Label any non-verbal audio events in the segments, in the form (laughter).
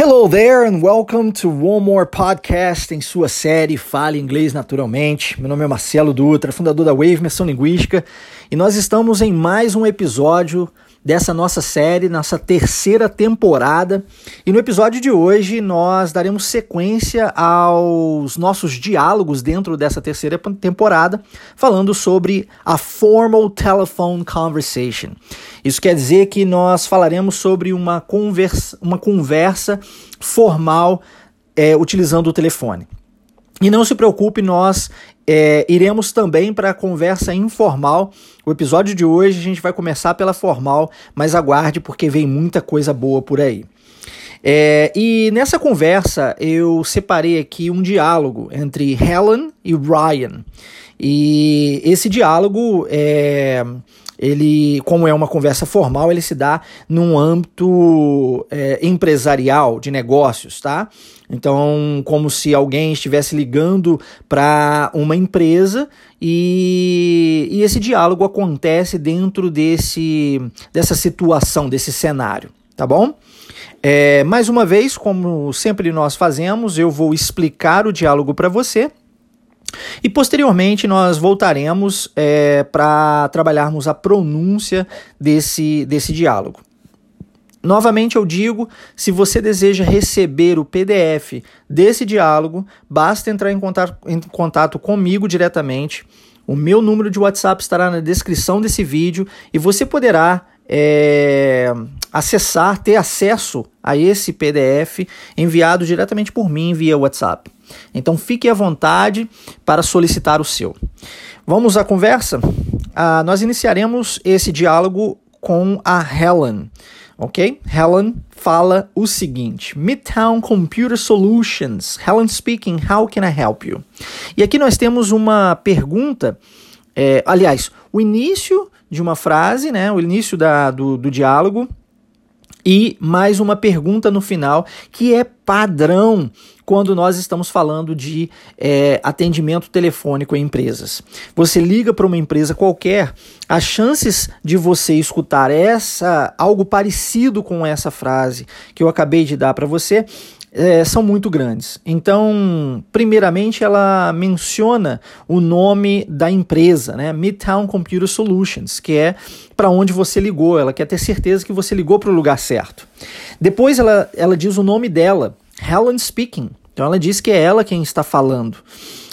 Hello there and welcome to One More Podcast em sua série Fale Inglês Naturalmente. Meu nome é Marcelo Dutra, fundador da Wave Imersão Linguística, e nós estamos em mais um episódio dessa nossa série, nossa terceira temporada. E no episódio de hoje nós daremos sequência aos nossos diálogos dentro dessa terceira temporada, falando sobre a Formal Telephone Conversation. Isso quer dizer que nós falaremos sobre uma conversa, uma conversa formal é, utilizando o telefone. E não se preocupe, nós é, iremos também para a conversa informal. O episódio de hoje a gente vai começar pela formal, mas aguarde porque vem muita coisa boa por aí. É, e nessa conversa eu separei aqui um diálogo entre Helen e Ryan. E esse diálogo é, ele, como é uma conversa formal, ele se dá num âmbito é, empresarial, de negócios, tá? Então, como se alguém estivesse ligando para uma empresa e, e esse diálogo acontece dentro desse, dessa situação, desse cenário, tá bom? É, mais uma vez, como sempre nós fazemos, eu vou explicar o diálogo para você e posteriormente nós voltaremos é, para trabalharmos a pronúncia desse, desse diálogo. Novamente eu digo, se você deseja receber o PDF desse diálogo, basta entrar em contato, em contato comigo diretamente. O meu número de WhatsApp estará na descrição desse vídeo e você poderá é, acessar, ter acesso a esse PDF enviado diretamente por mim via WhatsApp. Então fique à vontade para solicitar o seu. Vamos à conversa? Ah, nós iniciaremos esse diálogo com a Helen. Ok? Helen fala o seguinte: Midtown Computer Solutions. Helen speaking, how can I help you? E aqui nós temos uma pergunta, é, aliás, o início de uma frase, né? O início da, do, do diálogo e mais uma pergunta no final que é padrão quando nós estamos falando de é, atendimento telefônico em empresas. Você liga para uma empresa qualquer, as chances de você escutar essa algo parecido com essa frase que eu acabei de dar para você é, são muito grandes. Então, primeiramente, ela menciona o nome da empresa, né? Midtown Computer Solutions, que é para onde você ligou. Ela quer ter certeza que você ligou para o lugar certo. Depois, ela, ela diz o nome dela, Helen Speaking. Então, ela diz que é ela quem está falando.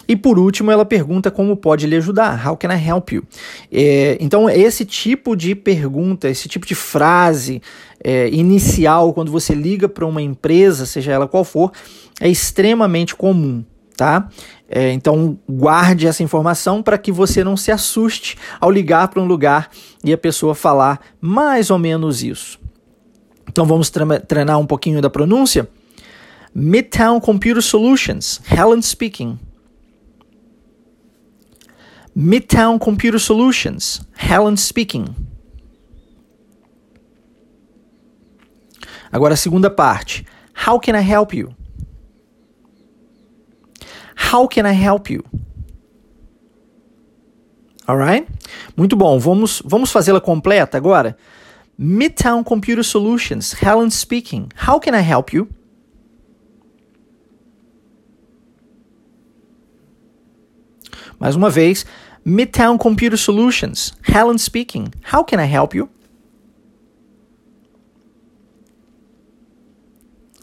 E por último, ela pergunta como pode lhe ajudar. How can I help you? É, então, esse tipo de pergunta, esse tipo de frase é, inicial, quando você liga para uma empresa, seja ela qual for, é extremamente comum. Tá? É, então guarde essa informação para que você não se assuste ao ligar para um lugar e a pessoa falar mais ou menos isso. Então vamos treinar um pouquinho da pronúncia. Midtown Computer Solutions, Helen speaking. Midtown Computer Solutions, Helen speaking. Agora a segunda parte. How can I help you? How can I help you? Alright? Muito bom. Vamos, vamos fazê-la completa agora? Midtown Computer Solutions, Helen speaking. How can I help you? Mais uma vez, Midtown Computer Solutions, Helen speaking. How can I help you?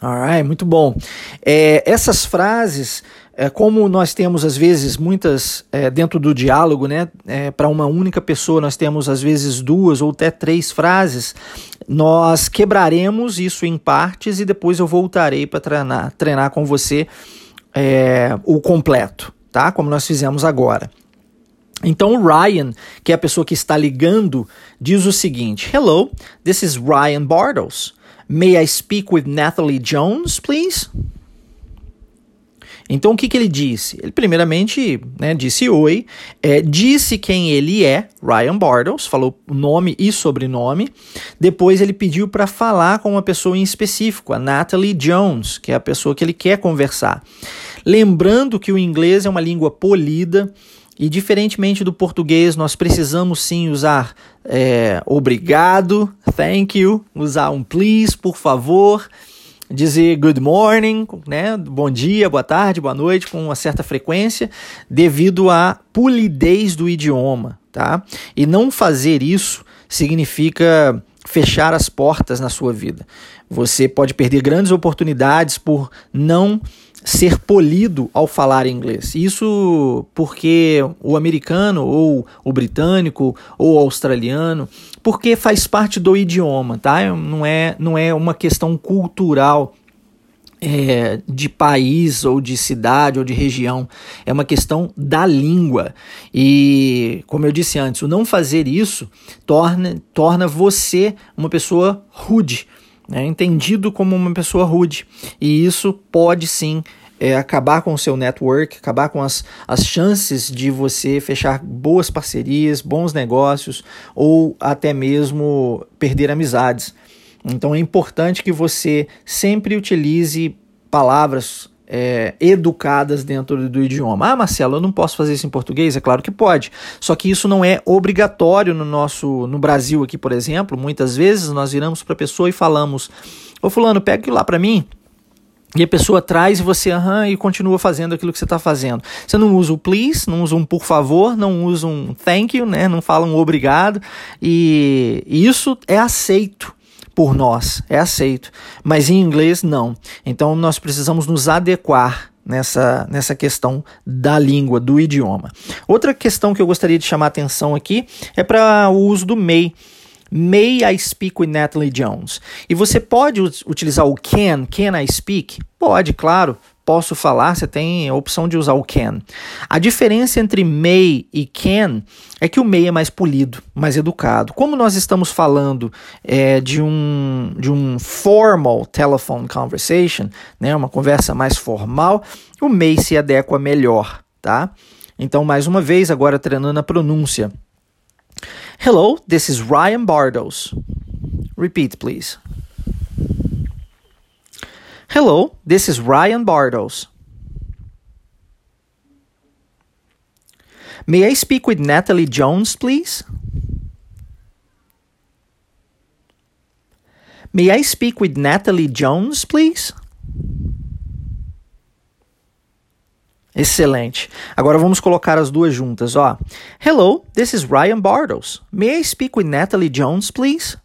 Alright, muito bom. É, essas frases, é, como nós temos às vezes muitas é, dentro do diálogo, né? É, Para uma única pessoa nós temos às vezes duas ou até três frases. Nós quebraremos isso em partes e depois eu voltarei para treinar, treinar com você é, o completo, tá? Como nós fizemos agora. Então o Ryan, que é a pessoa que está ligando, diz o seguinte: Hello, this is Ryan Bartles. May I speak with Natalie Jones, please? Então o que, que ele disse? Ele primeiramente né, disse oi, é, disse quem ele é, Ryan Bartles, falou nome e sobrenome. Depois ele pediu para falar com uma pessoa em específico, a Natalie Jones, que é a pessoa que ele quer conversar. Lembrando que o inglês é uma língua polida, e diferentemente do português, nós precisamos sim usar é, obrigado, thank you, usar um please, por favor. dizer good morning, né? Bom dia, boa tarde, boa noite, com uma certa frequência, devido à polidez do idioma, tá? E não fazer isso significa fechar as portas na sua vida. Você pode perder grandes oportunidades por não ser polido ao falar inglês. Isso porque o americano ou o britânico ou o australiano, porque faz parte do idioma, tá? Não é, não é uma questão cultural é, de país ou de cidade ou de região, é uma questão da língua. E, como eu disse antes, o não fazer isso torna, torna você uma pessoa rude, né? entendido como uma pessoa rude. E isso pode sim é, acabar com o seu network, acabar com as, as chances de você fechar boas parcerias, bons negócios ou até mesmo perder amizades. Então é importante que você sempre utilize palavras é, educadas dentro do idioma. Ah, Marcelo, eu não posso fazer isso em português? É claro que pode. Só que isso não é obrigatório no nosso no Brasil aqui, por exemplo. Muitas vezes nós viramos para a pessoa e falamos: Ô fulano, pega aquilo lá para mim. E a pessoa traz e você aham e continua fazendo aquilo que você está fazendo. Você não usa o please, não usa um por favor, não usa um thank you, né? não fala um obrigado. E isso é aceito por nós, é aceito. Mas em inglês, não. Então nós precisamos nos adequar nessa, nessa questão da língua, do idioma. Outra questão que eu gostaria de chamar a atenção aqui é para o uso do may. May I speak with Natalie Jones? E você pode utilizar o can, can I speak? Pode, claro posso falar, você tem a opção de usar o can. A diferença entre may e can é que o may é mais polido, mais educado. Como nós estamos falando é, de, um, de um formal telephone conversation, né, uma conversa mais formal, o may se adequa melhor, tá? Então, mais uma vez, agora treinando a pronúncia. Hello, this is Ryan Bardos. Repeat, please. Hello, this is Ryan Bardos. May I speak with Natalie Jones, please? May I speak with Natalie Jones, please? Excelente. Agora vamos colocar as duas juntas, ó. Hello, this is Ryan Bardos. May I speak with Natalie Jones, please?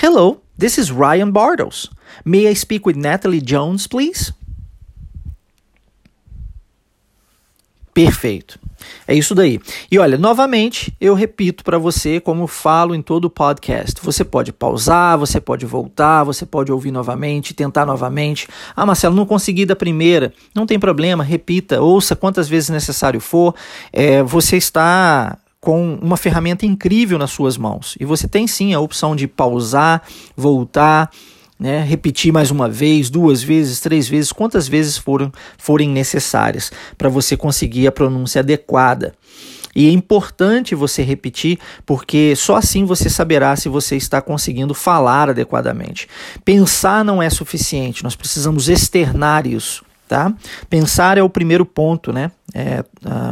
Hello, this is Ryan Bartles. May I speak with Natalie Jones, please? Perfeito. É isso daí. E olha, novamente, eu repito para você, como falo em todo o podcast. Você pode pausar, você pode voltar, você pode ouvir novamente, tentar novamente. Ah, Marcelo, não consegui da primeira. Não tem problema, repita, ouça quantas vezes necessário for. É, você está com uma ferramenta incrível nas suas mãos. E você tem sim a opção de pausar, voltar, né, repetir mais uma vez, duas vezes, três vezes, quantas vezes foram, forem necessárias para você conseguir a pronúncia adequada. E é importante você repetir, porque só assim você saberá se você está conseguindo falar adequadamente. Pensar não é suficiente, nós precisamos externar isso. Tá? Pensar é o primeiro ponto, né? É,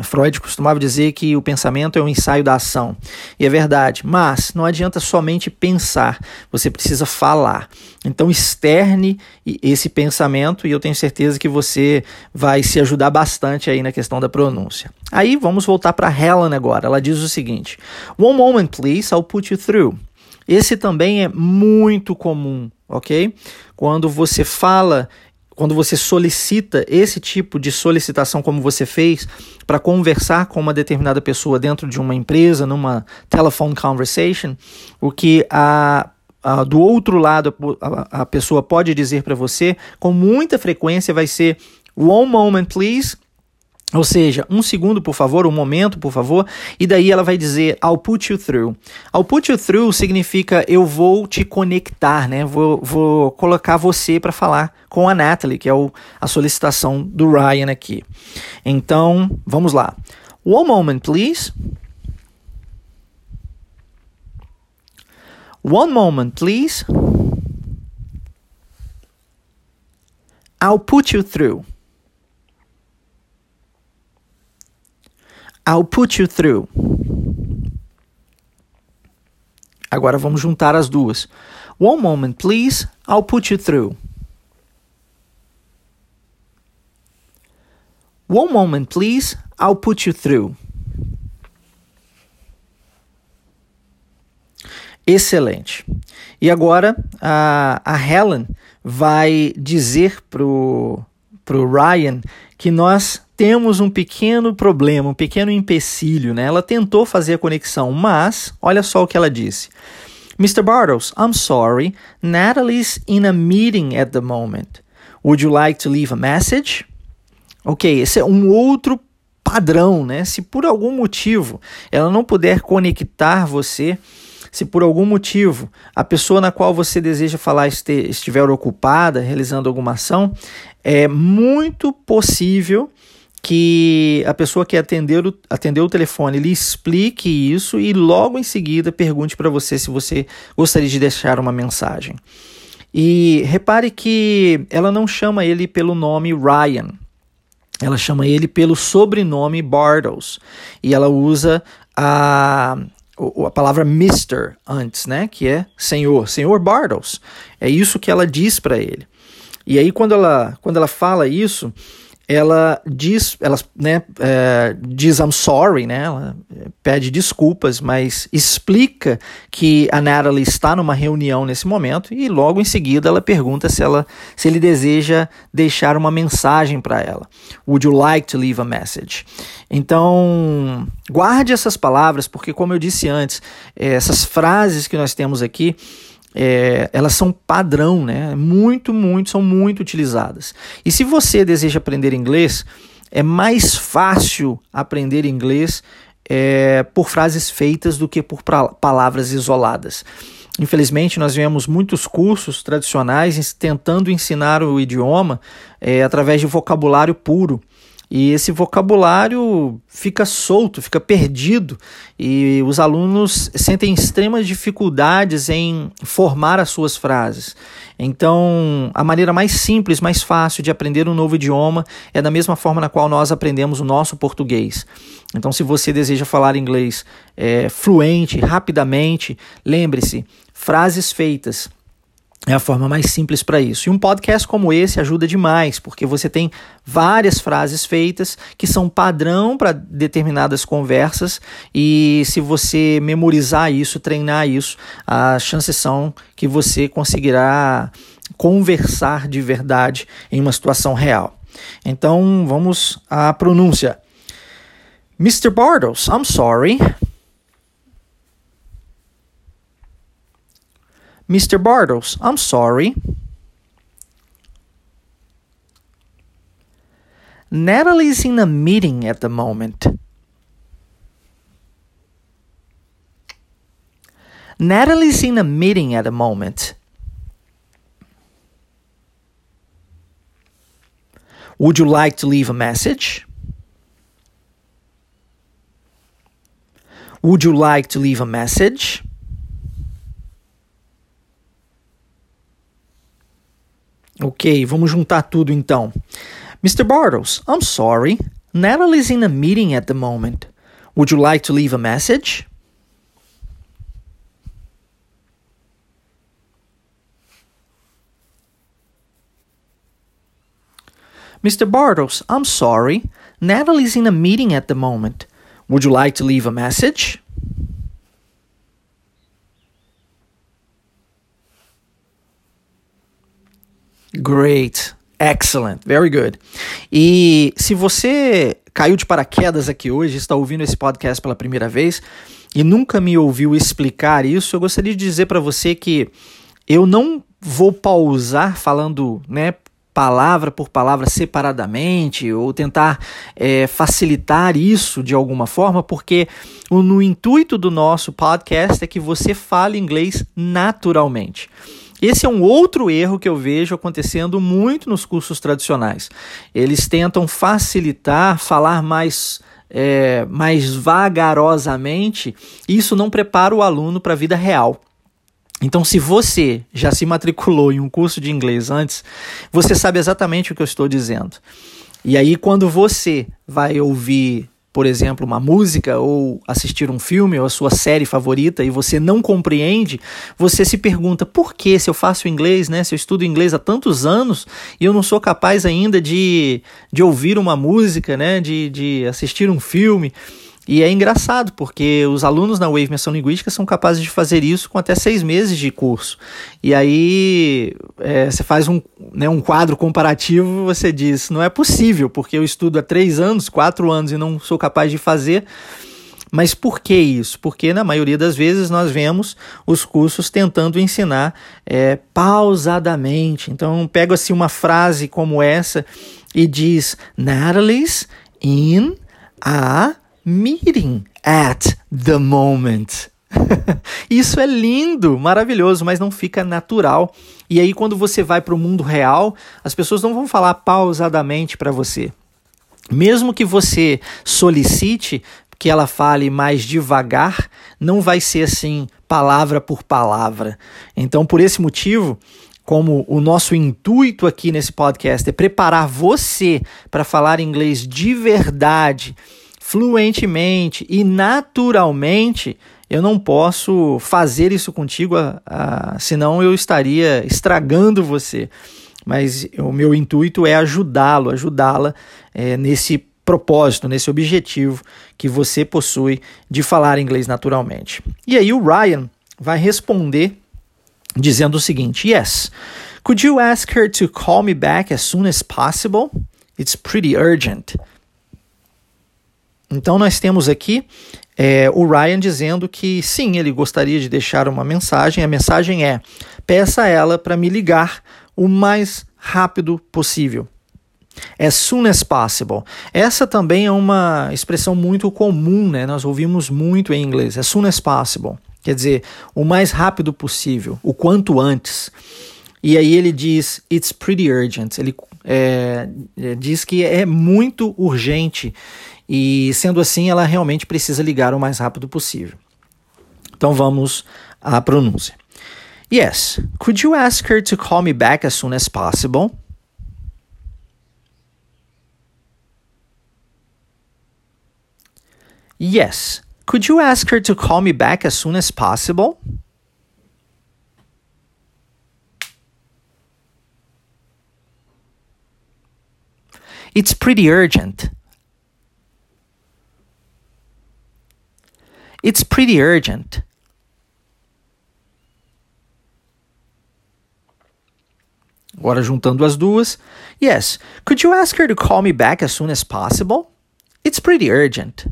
Freud costumava dizer que o pensamento é um ensaio da ação. E é verdade, mas não adianta somente pensar, você precisa falar. Então externe esse pensamento e eu tenho certeza que você vai se ajudar bastante aí na questão da pronúncia. Aí vamos voltar para Helen agora. Ela diz o seguinte: One moment, please, I'll put you through. Esse também é muito comum, ok? Quando você fala quando você solicita esse tipo de solicitação, como você fez, para conversar com uma determinada pessoa dentro de uma empresa, numa telephone conversation, o que a, a do outro lado a, a pessoa pode dizer para você, com muita frequência, vai ser one moment, please. Ou seja, um segundo, por favor, um momento, por favor, e daí ela vai dizer I'll put you through. I'll put you through significa eu vou te conectar, né? Vou, vou colocar você para falar com a Natalie, que é o, a solicitação do Ryan aqui. Então, vamos lá. One moment, please. One moment, please. I'll put you through. I'll put you through. Agora vamos juntar as duas. One moment, please. I'll put you through. One moment, please. I'll put you through. Excelente. E agora a, a Helen vai dizer pro, pro Ryan que nós temos um pequeno problema, um pequeno empecilho, né? Ela tentou fazer a conexão, mas olha só o que ela disse. Mr. Bartles, I'm sorry. Natalie's in a meeting at the moment. Would you like to leave a message? Ok, esse é um outro padrão, né? Se por algum motivo ela não puder conectar você, se por algum motivo a pessoa na qual você deseja falar estiver ocupada, realizando alguma ação, é muito possível que a pessoa que atendeu, atendeu o telefone lhe explique isso e logo em seguida pergunte para você se você gostaria de deixar uma mensagem. E repare que ela não chama ele pelo nome Ryan, ela chama ele pelo sobrenome Bartles e ela usa a, a palavra Mr. antes, né? Que é Senhor, Senhor Bartles. É isso que ela diz para ele. E aí quando ela, quando ela fala isso, ela diz, ela né, é, diz I'm sorry, né? Ela pede desculpas, mas explica que a Natalie está numa reunião nesse momento e logo em seguida ela pergunta se ela se ele deseja deixar uma mensagem para ela. Would you like to leave a message? Então, guarde essas palavras porque como eu disse antes, essas frases que nós temos aqui é, elas são padrão, né? Muito, muito, são muito utilizadas. E se você deseja aprender inglês, é mais fácil aprender inglês é, por frases feitas do que por palavras isoladas. Infelizmente, nós vemos muitos cursos tradicionais tentando ensinar o idioma é, através de vocabulário puro. E esse vocabulário fica solto, fica perdido, e os alunos sentem extremas dificuldades em formar as suas frases. Então, a maneira mais simples, mais fácil de aprender um novo idioma é da mesma forma na qual nós aprendemos o nosso português. Então, se você deseja falar inglês é, fluente, rapidamente, lembre-se: frases feitas é a forma mais simples para isso. E um podcast como esse ajuda demais, porque você tem várias frases feitas que são padrão para determinadas conversas, e se você memorizar isso, treinar isso, as chances são que você conseguirá conversar de verdade em uma situação real. Então vamos à pronúncia. Mr. Bartles, I'm sorry. Mr. Bartles, I'm sorry. Natalie's in a meeting at the moment. Natalie's in a meeting at the moment. Would you like to leave a message? Would you like to leave a message? Ok, vamos juntar tudo então. Mr. Bartles, I'm sorry. Natalie's in a meeting at the moment. Would you like to leave a message? Mr. Bartles, I'm sorry. Natalie's in a meeting at the moment. Would you like to leave a message? Great. Excellent. Very good. E se você caiu de paraquedas aqui hoje, está ouvindo esse podcast pela primeira vez e nunca me ouviu explicar isso, eu gostaria de dizer para você que eu não vou pausar falando, né, palavra por palavra separadamente ou tentar é, facilitar isso de alguma forma, porque o, no intuito do nosso podcast é que você fale inglês naturalmente. Esse é um outro erro que eu vejo acontecendo muito nos cursos tradicionais. Eles tentam facilitar, falar mais é, mais vagarosamente, isso não prepara o aluno para a vida real. Então, se você já se matriculou em um curso de inglês antes, você sabe exatamente o que eu estou dizendo. E aí, quando você vai ouvir por exemplo, uma música ou assistir um filme ou a sua série favorita e você não compreende, você se pergunta por que se eu faço inglês, né? Se eu estudo inglês há tantos anos e eu não sou capaz ainda de, de ouvir uma música, né? De, de assistir um filme. E é engraçado, porque os alunos na Wave Menção Linguística são capazes de fazer isso com até seis meses de curso. E aí é, você faz um, né, um quadro comparativo você diz, não é possível, porque eu estudo há três anos, quatro anos e não sou capaz de fazer. Mas por que isso? Porque na maioria das vezes nós vemos os cursos tentando ensinar é, pausadamente. Então pega assim uma frase como essa e diz Natalie's in a meeting at the moment. (laughs) Isso é lindo, maravilhoso, mas não fica natural. E aí, quando você vai para o mundo real, as pessoas não vão falar pausadamente para você. Mesmo que você solicite que ela fale mais devagar, não vai ser assim, palavra por palavra. Então, por esse motivo, como o nosso intuito aqui nesse podcast é preparar você para falar inglês de verdade fluentemente e naturalmente, eu não posso fazer isso contigo, senão eu estaria estragando você. Mas o meu intuito é ajudá-lo, ajudá-la é, nesse propósito, nesse objetivo que você possui de falar inglês naturalmente. E aí o Ryan vai responder dizendo o seguinte: Yes, could you ask her to call me back as soon as possible? It's pretty urgent. Então nós temos aqui é, o Ryan dizendo que sim, ele gostaria de deixar uma mensagem. A mensagem é: peça a ela para me ligar o mais rápido possível. As soon as possible. Essa também é uma expressão muito comum, né? Nós ouvimos muito em inglês. As soon as possible. Quer dizer, o mais rápido possível, o quanto antes. E aí ele diz, it's pretty urgent. Ele é, diz que é muito urgente. E sendo assim, ela realmente precisa ligar o mais rápido possível. Então vamos à pronúncia. Yes, could you ask her to call me back as soon as possible? Yes, could you ask her to call me back as soon as possible? It's pretty urgent. It's pretty urgent. Agora juntando as duas. Yes, could you ask her to call me back as soon as possible? It's pretty urgent.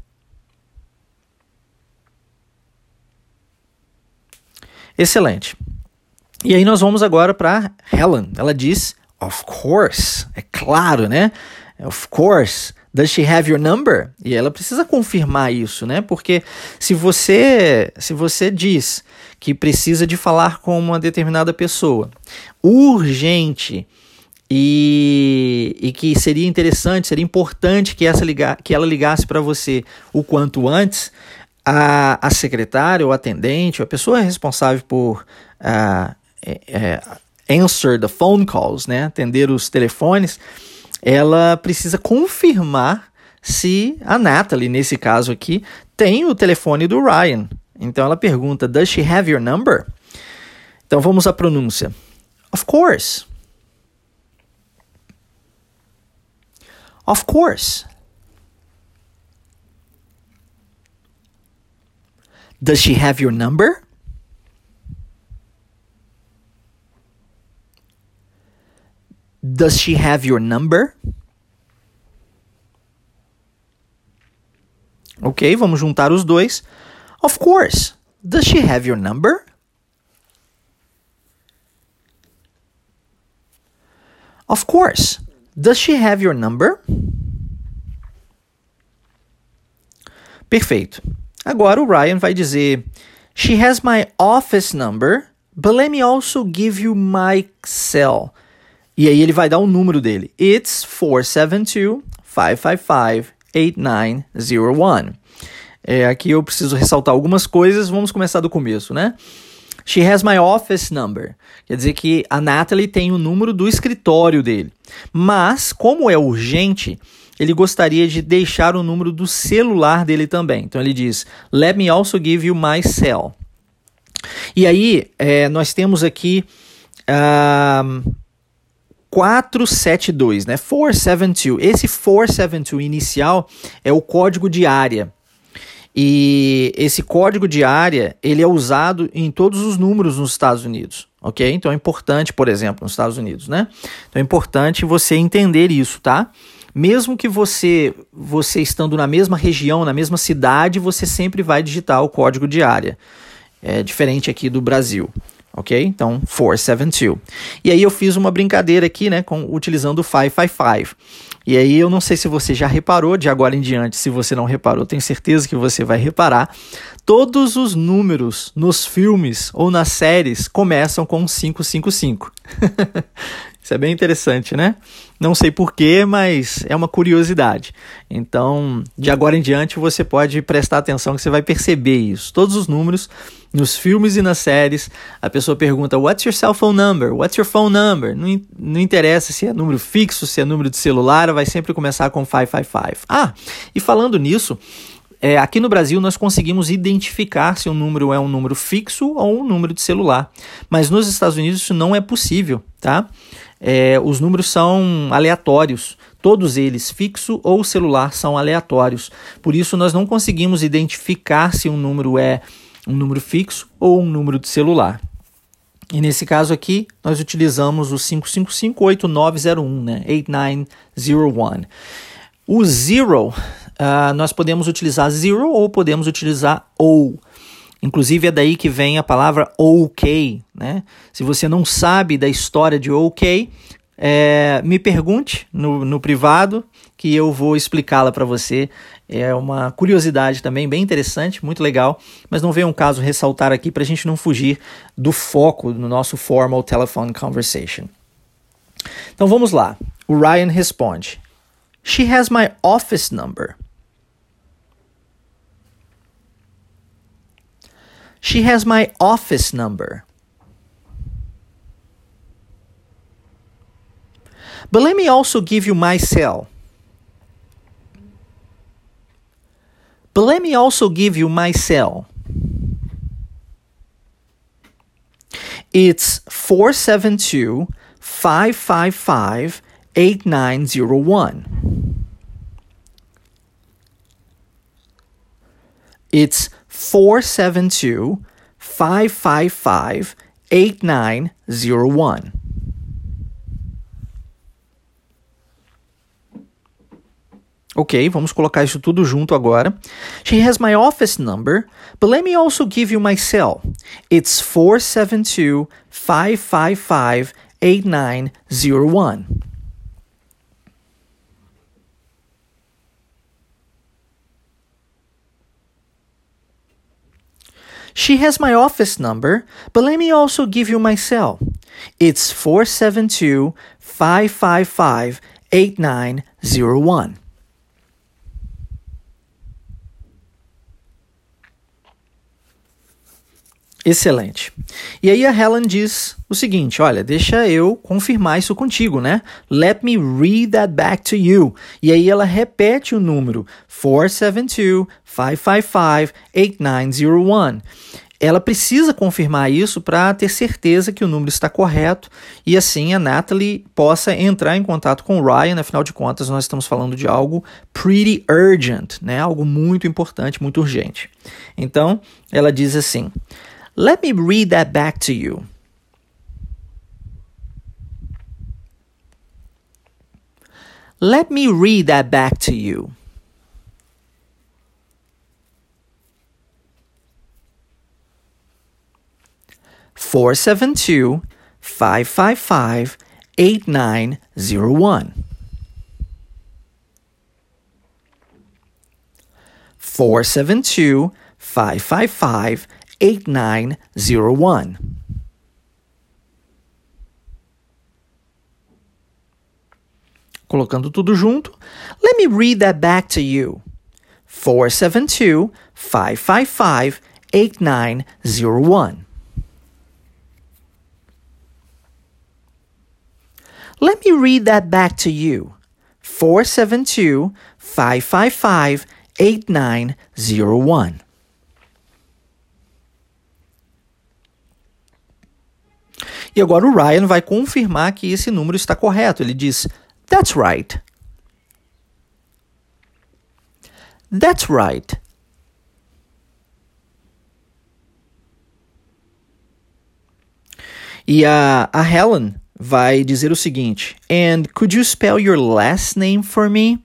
Excelente. E aí nós vamos agora para Helen. Ela diz, of course, é claro, né? Of course. Does she have your number? E ela precisa confirmar isso, né? Porque se você, se você diz que precisa de falar com uma determinada pessoa, urgente, e, e, que seria interessante, seria importante que, essa liga, que ela ligasse para você o quanto antes, a, a secretária, ou atendente, ou a pessoa responsável por uh, é, answer the phone calls, né, atender os telefones, ela precisa confirmar se a Natalie, nesse caso aqui, tem o telefone do Ryan. Então ela pergunta: Does she have your number? Então vamos à pronúncia. Of course. Of course. Does she have your number? Does she have your number? Ok, vamos juntar os dois. Of course. Does she have your number? Of course. Does she have your number? Perfeito. Agora o Ryan vai dizer: She has my office number, but let me also give you my cell. E aí ele vai dar o número dele. It's 472-555-8901. É, aqui eu preciso ressaltar algumas coisas. Vamos começar do começo, né? She has my office number. Quer dizer que a Natalie tem o número do escritório dele. Mas, como é urgente, ele gostaria de deixar o número do celular dele também. Então ele diz: Let me also give you my cell. E aí é, nós temos aqui. Uh, 472, né? 472. Esse 472 inicial é o código de área. E esse código de área, ele é usado em todos os números nos Estados Unidos, ok? Então é importante, por exemplo, nos Estados Unidos, né? Então é importante você entender isso, tá? Mesmo que você, você estando na mesma região, na mesma cidade, você sempre vai digitar o código de área. É diferente aqui do Brasil ok? Então, 472. E aí eu fiz uma brincadeira aqui, né, com, utilizando o 555. E aí eu não sei se você já reparou, de agora em diante, se você não reparou, tenho certeza que você vai reparar, todos os números nos filmes ou nas séries começam com 555. (laughs) Isso é bem interessante, né? Não sei porquê, mas é uma curiosidade. Então, de agora em diante, você pode prestar atenção que você vai perceber isso. Todos os números, nos filmes e nas séries, a pessoa pergunta: What's your cell phone number? What's your phone number? Não, não interessa se é número fixo, se é número de celular, vai sempre começar com 555. Ah, e falando nisso, é, aqui no Brasil nós conseguimos identificar se um número é um número fixo ou um número de celular, mas nos Estados Unidos isso não é possível, tá? É, os números são aleatórios, todos eles, fixo ou celular, são aleatórios. Por isso nós não conseguimos identificar se um número é um número fixo ou um número de celular. E nesse caso aqui, nós utilizamos o 5558901, né? 8901. O zero uh, nós podemos utilizar zero ou podemos utilizar ou. Inclusive é daí que vem a palavra OK, né? Se você não sabe da história de OK, é, me pergunte no, no privado que eu vou explicá-la para você. É uma curiosidade também bem interessante, muito legal, mas não veio um caso ressaltar aqui para a gente não fugir do foco no nosso formal telephone conversation. Então vamos lá. O Ryan responde: She has my office number. She has my office number. But let me also give you my cell. But let me also give you my cell. It's 472 555 8901. It's 472 555 8901. Ok, vamos colocar isso tudo junto agora. She has my office number, but let me also give you my cell. It's 472 555 8901. She has my office number, but let me also give you my cell. It's 472 555 8901. Excelente. E aí a Helen diz o seguinte: olha, deixa eu confirmar isso contigo, né? Let me read that back to you. E aí ela repete o número 472-555-8901. Ela precisa confirmar isso para ter certeza que o número está correto e assim a Natalie possa entrar em contato com o Ryan. Afinal de contas, nós estamos falando de algo pretty urgent, né? Algo muito importante, muito urgente. Então, ela diz assim. Let me read that back to you. Let me read that back to you. Four seven two five five five eight nine zero one. Four seven two five five five 8901. Colocando tudo junto, let me read that back to you. 472 555 8901. Let me read that back to you. 472 555 8901. E agora o Ryan vai confirmar que esse número está correto. Ele diz: That's right. That's right. E a, a Helen vai dizer o seguinte: And could you spell your last name for me?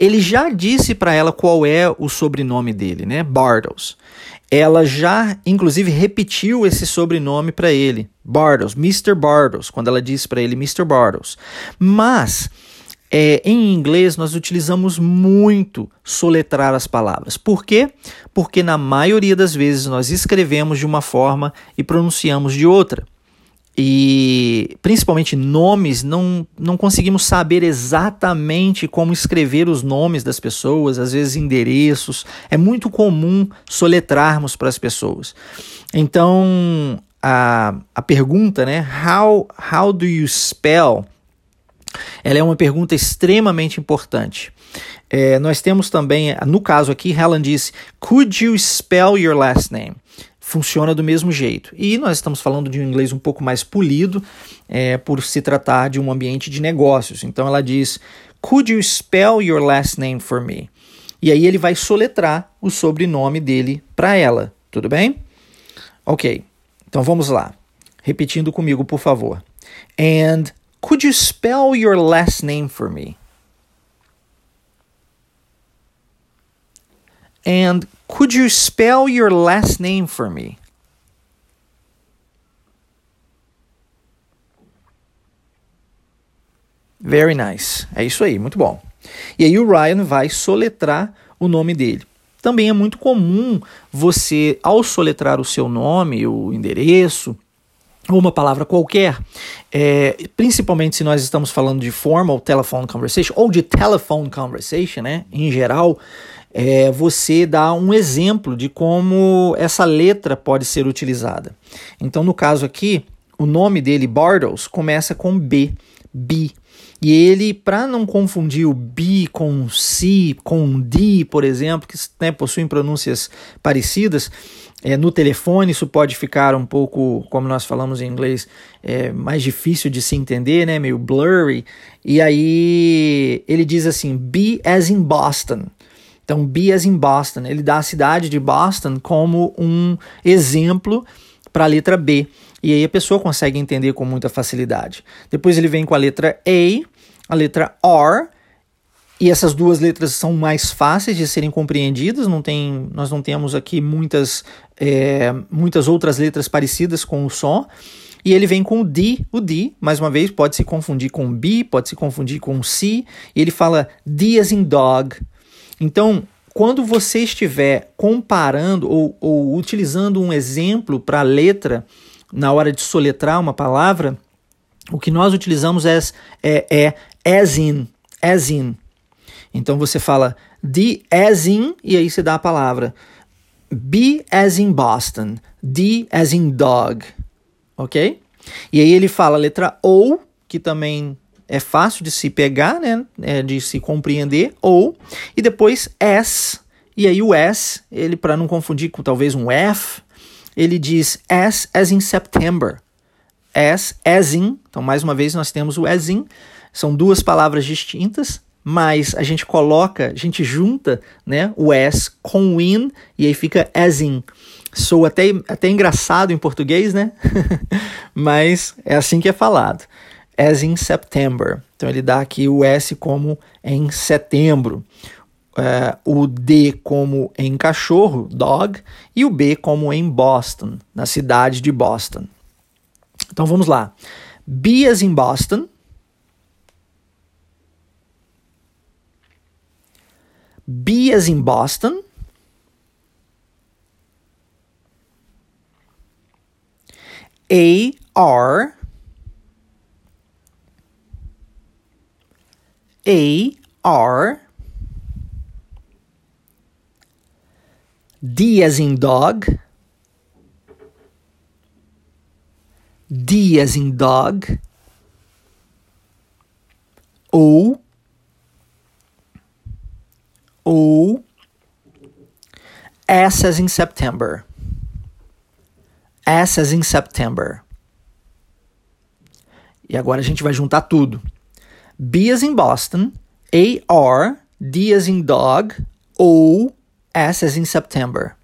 Ele já disse para ela qual é o sobrenome dele, né? Bartles. Ela já, inclusive, repetiu esse sobrenome para ele, Bartles, Mr. Bartles, quando ela disse para ele Mr. Bartles. Mas é, em inglês nós utilizamos muito soletrar as palavras. Por quê? Porque na maioria das vezes nós escrevemos de uma forma e pronunciamos de outra e principalmente nomes, não, não conseguimos saber exatamente como escrever os nomes das pessoas, às vezes endereços. É muito comum soletrarmos para as pessoas. Então, a, a pergunta, né? How, how do you spell? Ela é uma pergunta extremamente importante. É, nós temos também, no caso aqui, Helen disse: Could you spell your last name? Funciona do mesmo jeito. E nós estamos falando de um inglês um pouco mais polido, é, por se tratar de um ambiente de negócios. Então ela diz: Could you spell your last name for me? E aí ele vai soletrar o sobrenome dele para ela. Tudo bem? Ok. Então vamos lá. Repetindo comigo, por favor. And could you spell your last name for me? And could you spell your last name for me? Very nice. É isso aí, muito bom. E aí o Ryan vai soletrar o nome dele. Também é muito comum você, ao soletrar o seu nome, o endereço, ou uma palavra qualquer, é, principalmente se nós estamos falando de formal telephone conversation ou de telephone conversation, né, em geral, é, você dá um exemplo de como essa letra pode ser utilizada. Então, no caso aqui, o nome dele, Bartles, começa com B, B. E ele, para não confundir o B com C, com D, por exemplo, que né, possuem pronúncias parecidas, é, no telefone isso pode ficar um pouco, como nós falamos em inglês, é, mais difícil de se entender, né, meio blurry. E aí ele diz assim, B as in Boston. Então, be as in Boston. Ele dá a cidade de Boston como um exemplo para a letra B. E aí a pessoa consegue entender com muita facilidade. Depois ele vem com a letra A, a letra R, e essas duas letras são mais fáceis de serem compreendidas. Não tem, nós não temos aqui muitas, é, muitas outras letras parecidas com o som. E ele vem com o D. O D, mais uma vez, pode se confundir com B, pode se confundir com C. E ele fala D as in dog, então, quando você estiver comparando ou, ou utilizando um exemplo para a letra na hora de soletrar uma palavra, o que nós utilizamos é, é, é as in, as in. Então você fala the as in e aí você dá a palavra. Be as in Boston, D as in dog, ok? E aí ele fala a letra O, que também é fácil de se pegar, né, é de se compreender, ou, e depois S, e aí o S, ele para não confundir com talvez um F, ele diz S as in September. S as in, então mais uma vez nós temos o as in, são duas palavras distintas, mas a gente coloca, a gente junta, né, o S com o in e aí fica as in. Sou até, até engraçado em português, né? (laughs) mas é assim que é falado as in September. Então ele dá aqui o S como em setembro, uh, o D como em cachorro, dog, e o B como em Boston, na cidade de Boston. Então vamos lá. Be as in Boston. Be as in Boston. A R A R D as in dog D as in dog O ou S as in September. S as in September. E agora a gente vai juntar tudo. B as in Boston, A-R, D as in dog, O, S as in September.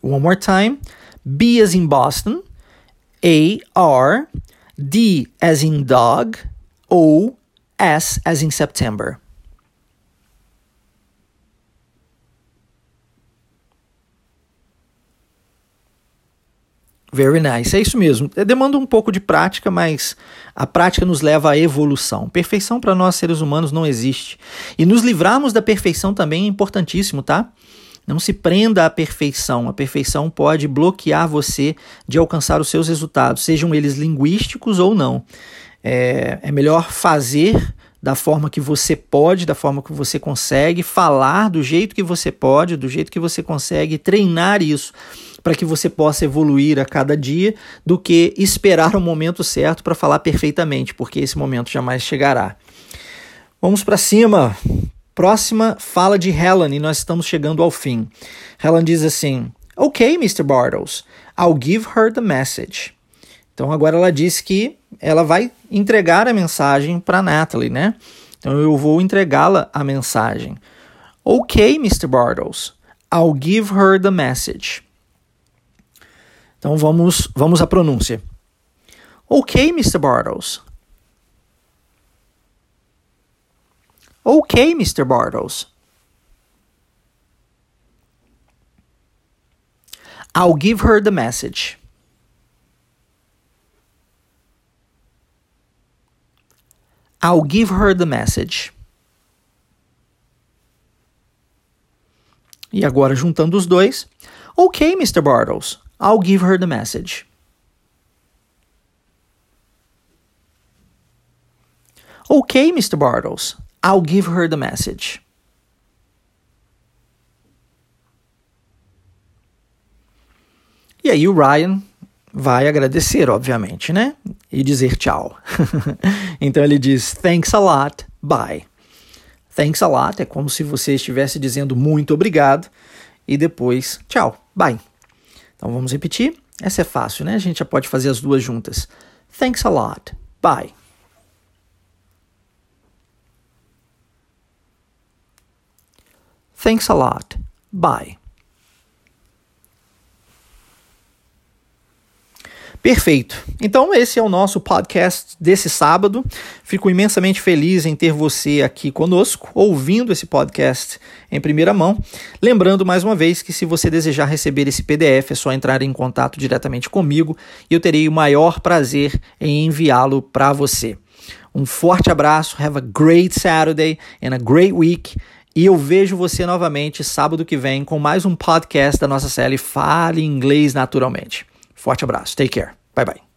One more time. B as in Boston, A, R, D as in dog, O, S as in September. Very nice. É isso mesmo. É, demanda um pouco de prática, mas a prática nos leva à evolução. Perfeição para nós seres humanos não existe. E nos livrarmos da perfeição também é importantíssimo, tá? Não se prenda à perfeição. A perfeição pode bloquear você de alcançar os seus resultados, sejam eles linguísticos ou não. É, é melhor fazer da forma que você pode, da forma que você consegue, falar do jeito que você pode, do jeito que você consegue, treinar isso para que você possa evoluir a cada dia, do que esperar o momento certo para falar perfeitamente, porque esse momento jamais chegará. Vamos para cima. Próxima fala de Helen e nós estamos chegando ao fim. Helen diz assim: Ok, Mr. Bartles, I'll give her the message. Então agora ela diz que ela vai entregar a mensagem para Natalie, né? Então eu vou entregá-la a mensagem. Ok, Mr. Bartles, I'll give her the message. Então vamos, vamos à pronúncia. Ok, Mr. Bartles. Ok, Mr. Bartles. I'll give her the message. I'll give her the message. E agora juntando os dois. Ok, Mr. Bartles. I'll give her the message. Okay, Mr. Bartles. I'll give her the message. E aí o Ryan vai agradecer, obviamente, né? E dizer tchau. (laughs) então ele diz thanks a lot, bye. Thanks a lot é como se você estivesse dizendo muito obrigado e depois tchau, bye. Então vamos repetir. Essa é fácil, né? A gente já pode fazer as duas juntas. Thanks a lot. Bye. Thanks a lot. Bye. Perfeito. Então, esse é o nosso podcast desse sábado. Fico imensamente feliz em ter você aqui conosco, ouvindo esse podcast em primeira mão. Lembrando mais uma vez que, se você desejar receber esse PDF, é só entrar em contato diretamente comigo e eu terei o maior prazer em enviá-lo para você. Um forte abraço, have a great Saturday and a great week. E eu vejo você novamente sábado que vem com mais um podcast da nossa série Fale Inglês Naturalmente. Forte abraço. Take care. Bye bye.